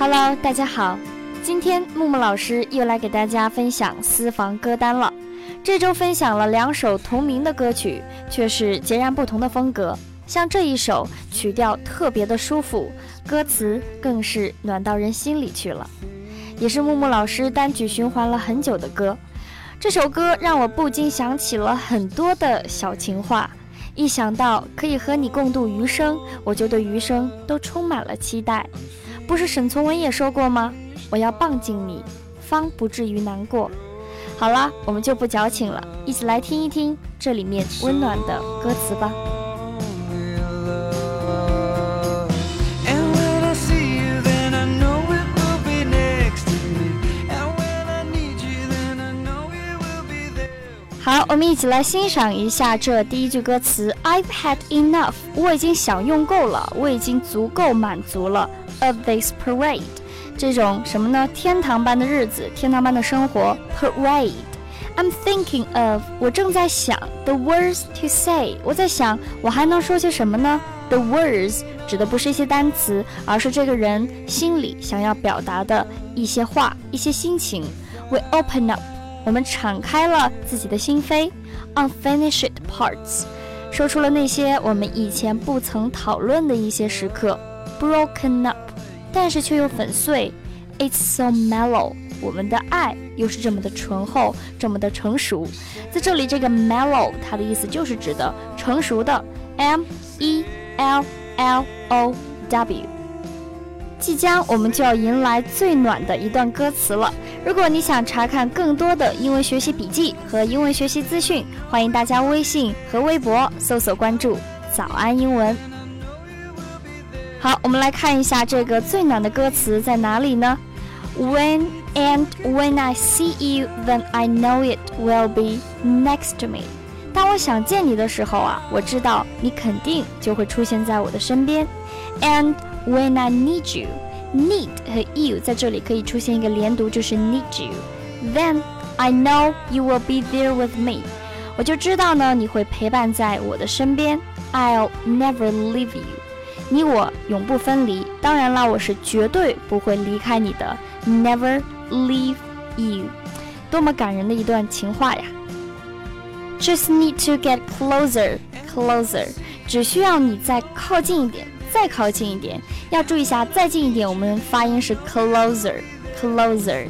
Hello，大家好，今天木木老师又来给大家分享私房歌单了。这周分享了两首同名的歌曲，却是截然不同的风格。像这一首曲调特别的舒服，歌词更是暖到人心里去了，也是木木老师单曲循环了很久的歌。这首歌让我不禁想起了很多的小情话，一想到可以和你共度余生，我就对余生都充满了期待。不是沈从文也说过吗？我要抱紧你，方不至于难过。好了，我们就不矫情了，一起来听一听这里面温暖的歌词吧。好，我们一起来欣赏一下这第一句歌词：I've had enough，我已经享用够了，我已经足够满足了。Of this parade，这种什么呢？天堂般的日子，天堂般的生活。Parade。I'm thinking of，我正在想。The words to say，我在想我还能说些什么呢？The words 指的不是一些单词，而是这个人心里想要表达的一些话、一些心情。We open up，我们敞开了自己的心扉。Unfinished parts，说出了那些我们以前不曾讨论的一些时刻。Broken up。但是却又粉碎，It's so mellow。我们的爱又是这么的醇厚，这么的成熟。在这里，这个 mellow 它的意思就是指的成熟的，M E L L O W。即将我们就要迎来最暖的一段歌词了。如果你想查看更多的英文学习笔记和英文学习资讯，欢迎大家微信和微博搜索关注“早安英文”。好，我们来看一下这个最暖的歌词在哪里呢？When and when I see you, then I know it will be next to me。当我想见你的时候啊，我知道你肯定就会出现在我的身边。And when I need you, need 和 you 在这里可以出现一个连读，就是 need you。Then I know you will be there with me。我就知道呢，你会陪伴在我的身边。I'll never leave you。你我永不分离。当然了，我是绝对不会离开你的，Never leave you。多么感人的一段情话呀！Just need to get closer, closer。只需要你再靠近一点， 再靠近一点。要注意一下，再近一点，我们发音是 closer, closer。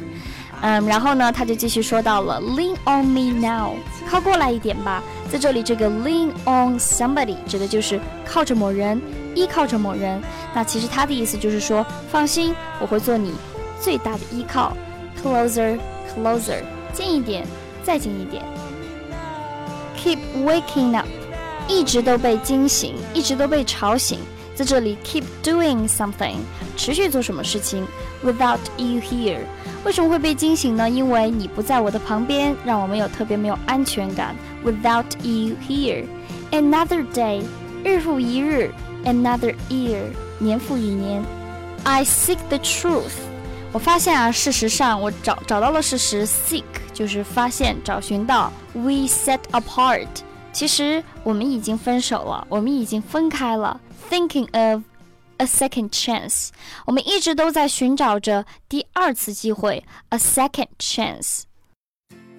嗯，然后呢，他就继续说到了，Lean on me now，靠过来一点吧。在这里，这个 lean on somebody 指的就是靠着某人。依靠着某人，那其实他的意思就是说，放心，我会做你最大的依靠。Closer, closer，近一点，再近一点。Keep waking up，一直都被惊醒，一直都被吵醒。在这里，keep doing something，持续做什么事情。Without you here，为什么会被惊醒呢？因为你不在我的旁边，让我们有特别没有安全感。Without you here，another day，日复一日。Another year，年复一年。I seek the truth，我发现啊，事实上我找找到了事实。Seek 就是发现、找寻到。We set apart，其实我们已经分手了，我们已经分开了。Thinking of a second chance，我们一直都在寻找着第二次机会。A second chance。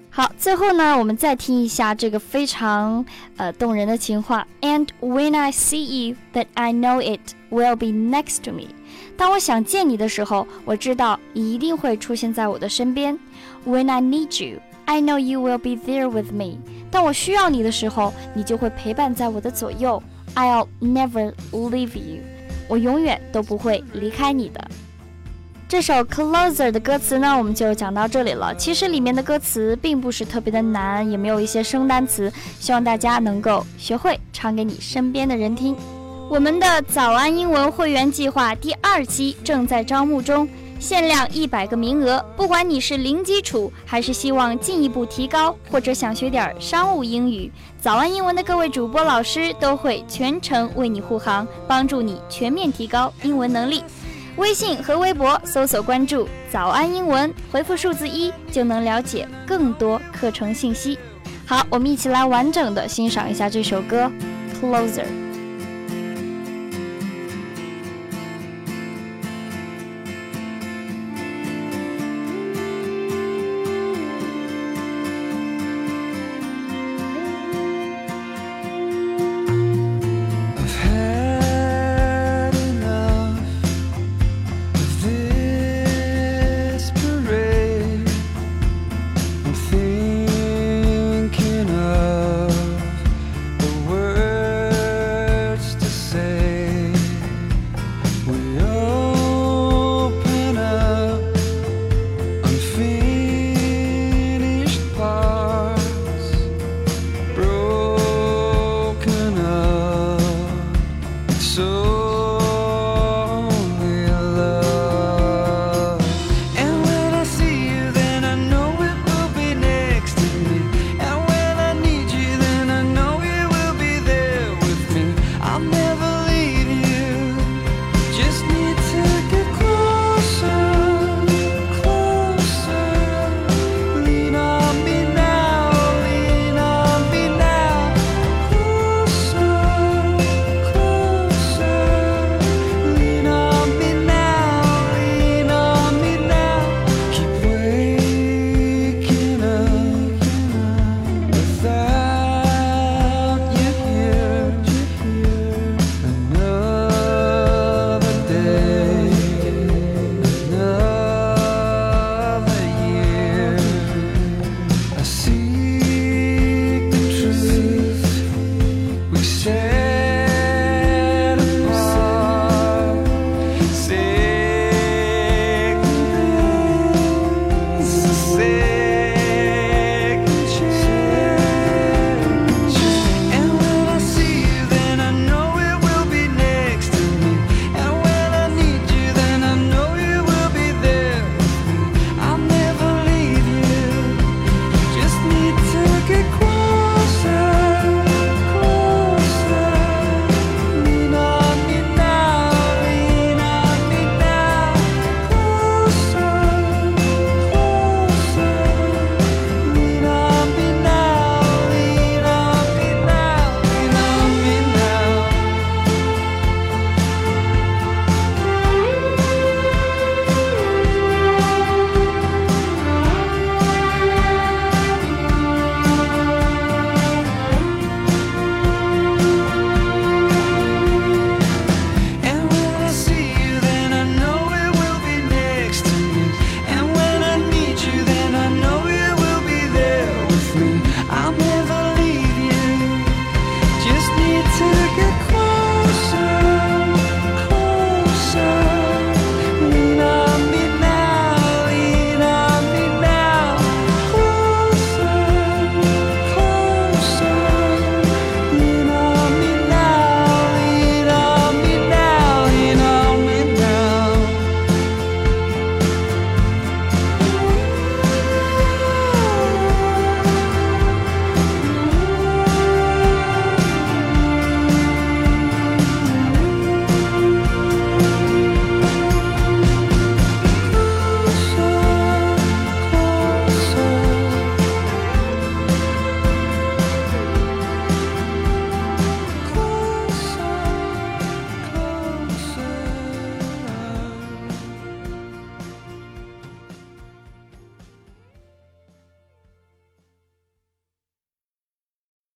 好，最后呢，我们再听一下这个非常呃动人的情话。And when I see you, that I know it will be next to me。当我想见你的时候，我知道你一定会出现在我的身边。When I need you, I know you will be there with me。当我需要你的时候，你就会陪伴在我的左右。 I'll never leave you。我永远都不会离开你的。这首《Closer》的歌词呢，我们就讲到这里了。其实里面的歌词并不是特别的难，也没有一些生单词，希望大家能够学会唱给你身边的人听。我们的早安英文会员计划第二期正在招募中，限量一百个名额。不管你是零基础，还是希望进一步提高，或者想学点商务英语，早安英文的各位主播老师都会全程为你护航，帮助你全面提高英文能力。微信和微博搜索关注“早安英文”，回复数字一就能了解更多课程信息。好，我们一起来完整的欣赏一下这首歌《Closer》。